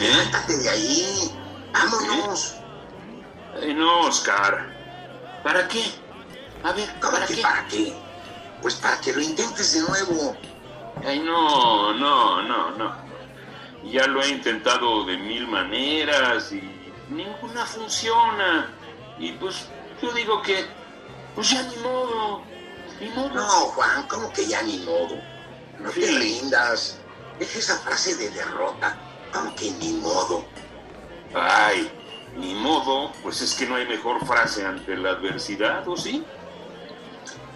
Levántate de ahí. Vámonos. Ay, no, Oscar. ¿Para qué? A ver, ¿Cómo ¿para que qué? para qué? Pues para que lo intentes de nuevo. Ay, no, no, no, no. Ya lo he intentado de mil maneras y ninguna funciona. Y pues yo digo que, pues ya ni modo. Ni modo. No, Juan, ¿cómo que ya ni modo? No te Sí. rindas. Deja esa frase de derrota. ¿Cómo que ni modo? Ay, ni modo. Pues es que no hay mejor frase ante la adversidad, ¿o sí?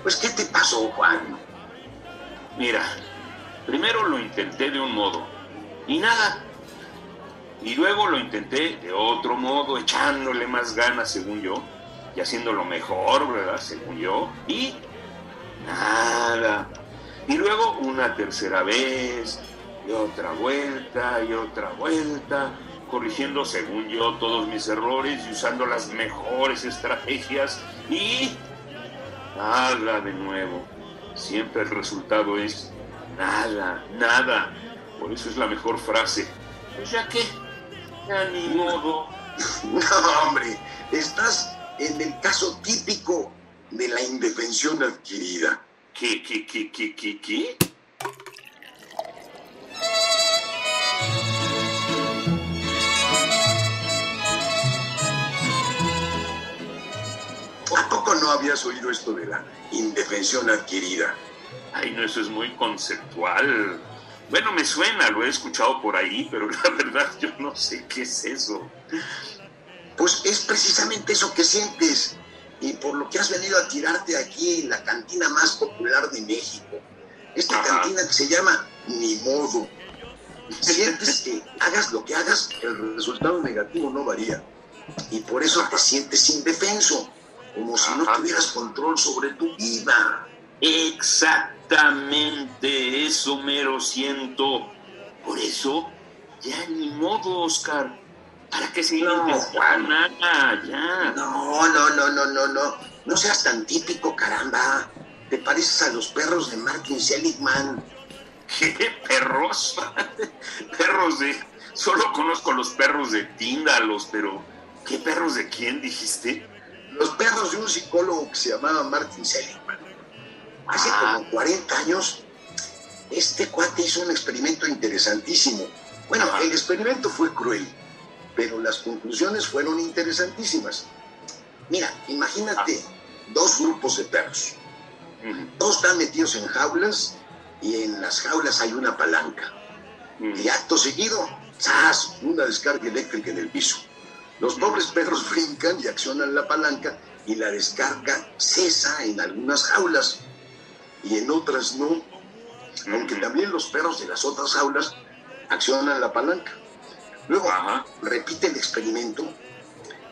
Pues, ¿qué te pasó, Juan? Mira, primero lo intenté de un modo y nada. Y luego lo intenté de otro modo, echándole más ganas, según yo, y haciéndolo mejor, ¿verdad? Según yo. Y nada. Y luego una tercera vez, y otra vuelta, y otra vuelta, corrigiendo, según yo, todos mis errores y usando las mejores estrategias. Y nada de nuevo. Siempre el resultado es nada, nada. Por eso es la mejor frase. Pues ya que, ya ni modo. No, hombre. Estás en el caso típico de la indefensión adquirida. ¿Qué, qué, qué, qué, qué, qué? No habías oído esto de la indefensión adquirida? Ay, no, eso es muy conceptual. Bueno, me suena, lo he escuchado por ahí, pero la verdad yo no sé qué es eso. Pues es precisamente eso que sientes y por lo que has venido a tirarte aquí en la cantina más popular de México. Esta Ajá. cantina que se llama Ni Modo. Sientes que hagas lo que hagas, el resultado negativo no varía. Y por eso te sientes indefenso, como si no tuvieras control sobre tu vida. Exactamente, eso mero siento. Por eso, ya ni modo, Oscar. ¿Para qué seguir No, intentando Juan. nada? Ya. No, no, no, no, no, no. No seas tan típico, caramba. Te pareces a los perros de Martin Seligman. ¿Qué perros? perros de... Solo conozco los perros de Tíndalos, pero... ¿Qué perros de quién dijiste? Los perros de un psicólogo que se llamaba Martin Seligman. Hace Ah. como 40 años, este cuate hizo un experimento interesantísimo. Bueno, el experimento fue cruel, pero las conclusiones fueron interesantísimas. Mira, imagínate dos grupos de perros. Todos están metidos en jaulas y en las jaulas hay una palanca. Y acto seguido, ¡zas! Una descarga eléctrica en el piso. Los pobres perros brincan y accionan la palanca y la descarga cesa en algunas jaulas y en otras no. Aunque también los perros de las otras jaulas accionan la palanca. Luego Ajá. repite el experimento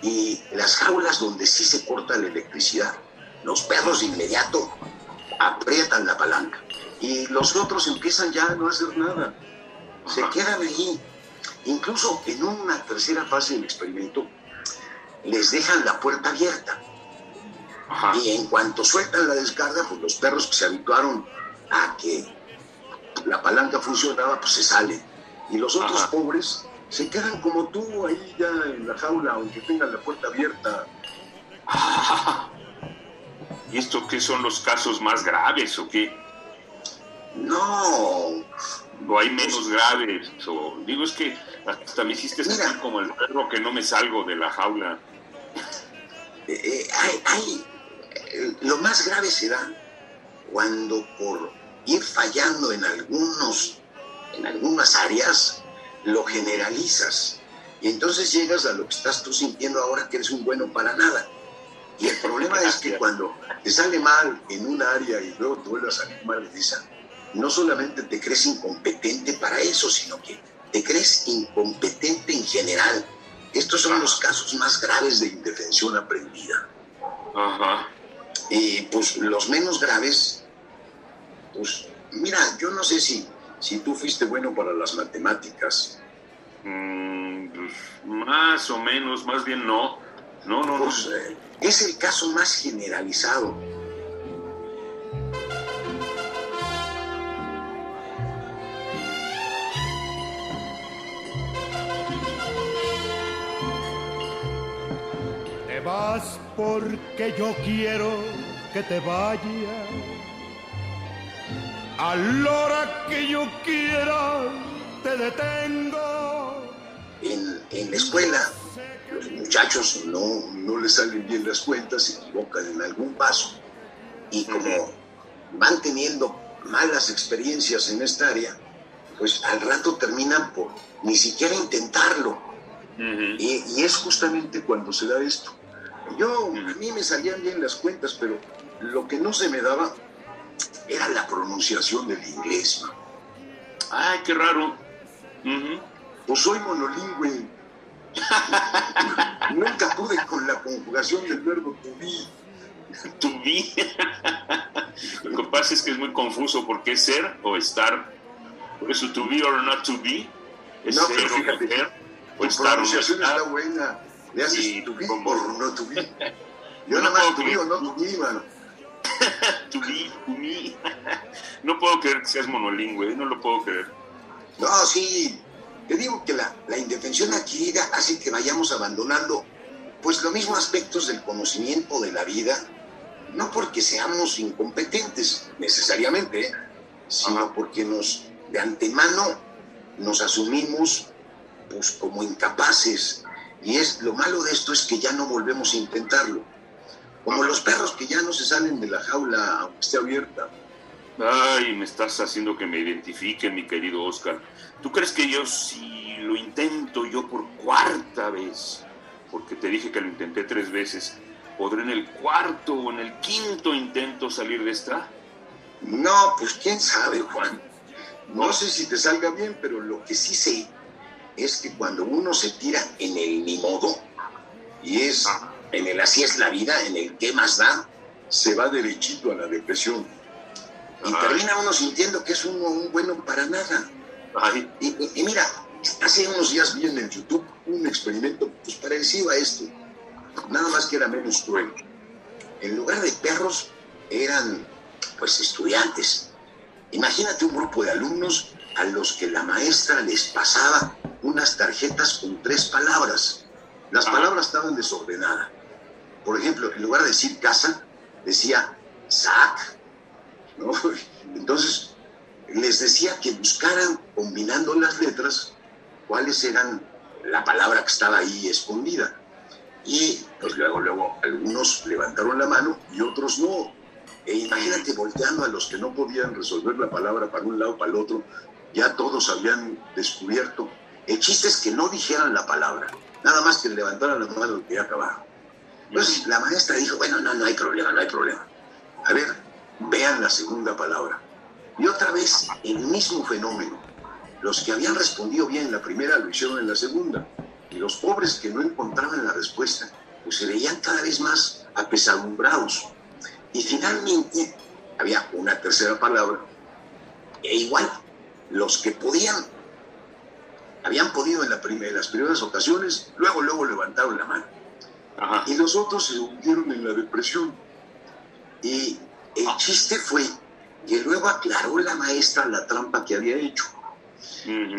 y las jaulas donde sí se corta la electricidad, los perros de inmediato aprietan la palanca y los otros empiezan ya a no hacer nada. Se quedan ahí. Incluso en una tercera fase del experimento les dejan la puerta abierta Ajá. y en cuanto sueltan la descarga, pues los perros que se habituaron a que la palanca funcionaba, pues se salen. Y los otros Ajá. pobres se quedan como tú ahí ya en la jaula, aunque tengan la puerta abierta. ¿Y esto qué son los casos más graves o qué? No, ¿O hay menos graves? O, digo, es que hasta me hiciste sentir Mira. como el perro que no me salgo de la jaula. eh, eh, hay, hay- eh, lo más grave se da cuando por ir fallando en algunos, en algunas áreas, lo generalizas. Y entonces llegas a lo que estás tú sintiendo ahora que eres un bueno para nada. Y el problema es que Gracias. cuando te sale mal en un área y luego te vuelve a salir mal en esa, no solamente te crees incompetente para eso, sino que te crees incompetente en general. Estos son los casos más graves de indefensión aprendida. Ajá. Y pues los menos graves, pues mira, yo no sé si, si tú fuiste bueno para las matemáticas. Mm, pues, más o menos, más bien no. No, no, no. Pues eh, es el caso más generalizado. Porque yo quiero que te vayas. A la hora que yo quiera te detengo. En, en la escuela, los muchachos no, no les salen bien las cuentas, se equivocan en algún paso. Y como van teniendo malas experiencias en esta área, pues al rato terminan por ni siquiera intentarlo. Y, y es justamente cuando se da esto. Yo, a mí me salían bien las cuentas, pero lo que no se me daba era la pronunciación del inglés. man. Ay, qué raro. Ujú. Pues soy monolingüe. Nunca pude con la conjugación del verbo to be. To be. Lo que pasa es que es muy confuso porque es ser o estar. Por eso, to be or not to be. Es No, ser pero o fíjate, estar no pronunciación estar. está buena. Le haces Y como- por no be. Yo No nada más be o no be, mano. To me. No puedo creer que seas monolingüe, no lo puedo creer. No, sí. Te digo que la, la indefensión adquirida hace que vayamos abandonando, pues, los mismos aspectos del conocimiento de la vida, no porque seamos incompetentes necesariamente, ¿eh? sino Ajá. porque nos, de antemano, nos asumimos, pues, como incapaces. Y es lo malo de esto es que ya no volvemos a intentarlo. Como los perros que ya no se salen de la jaula aunque esté abierta. Ay, me estás haciendo que me identifique, mi querido Oscar. ¿Tú crees que yo, si lo intento yo por cuarta vez, porque te dije que lo intenté tres veces, podré en el cuarto o en el quinto intento salir de esta? No, pues quién sabe, Juan. No sé si te salga bien, pero lo que sí sé es que cuando uno se tira en el ni modo, y es en el así es la vida, en el qué más da, se va derechito a la depresión. Y Ay. termina uno sintiendo que es uno un bueno para nada. Ay, Y, y- y mira, hace unos días vi en el YouTube un experimento pues parecido a este, nada más que era menos cruel. En lugar de perros eran pues estudiantes. Imagínate un grupo de alumnos a los que la maestra les pasaba unas tarjetas con tres palabras. Las palabras estaban desordenadas. Por ejemplo, en lugar de decir casa, decía sac. ¿no? Entonces, les decía que buscaran, combinando las letras, cuáles eran la palabra que estaba ahí escondida. Y pues luego, luego, algunos levantaron la mano y otros no. E imagínate volteando a los que no podían resolver la palabra para un lado, para el otro, ya todos habían descubierto. El chiste es que no dijeran la palabra, nada más que levantaran la mano y ya acabaron. Entonces la maestra dijo, bueno, no, no hay problema, no hay problema. A ver, vean la segunda palabra. Y otra vez el mismo fenómeno. Los que habían respondido bien en la primera lo hicieron en la segunda. Y los pobres que no encontraban la respuesta, pues se veían cada vez más apesadumbrados. Y finalmente había una tercera palabra. E igual, los que podían, habían podido en, la en las primeras ocasiones, luego, luego levantaron la mano. ajá. Y los otros se hundieron en la depresión. Y el chiste fue que luego aclaró la maestra la trampa que había hecho.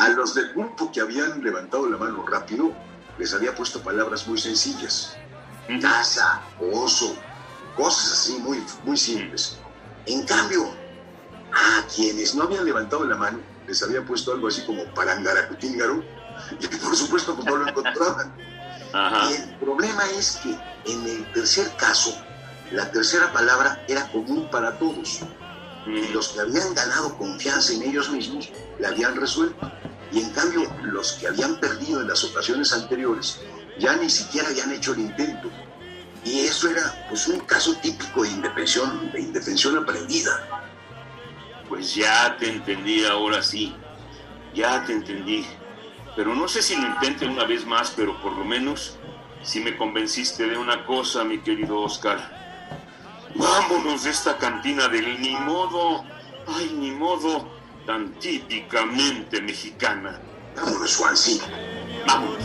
A los del grupo que habían levantado la mano rápido, les había puesto palabras muy sencillas. Casa, oso, cosas así muy, muy simples. En cambio, a quienes no habían levantado la mano, les había puesto algo así como parangaracutíngaro, y por supuesto pues, no lo encontraban. Ajá. Y el problema es que en el tercer caso, la tercera palabra era común para todos. Y Ujú. los que habían ganado confianza en ellos mismos la habían resuelto. Y en cambio, los que habían perdido en las ocasiones anteriores ya ni siquiera habían hecho el intento. Y eso era pues un caso típico de indefensión, de indefensión aprendida. Pues ya te entendí ahora sí. Ya te entendí. Pero no sé si lo intente una vez más, pero por lo menos si me convenciste de una cosa, mi querido Oscar. Vámonos de esta cantina del ni modo, ay, ni modo, tan típicamente mexicana. Vámonos, Swansea. Vámonos.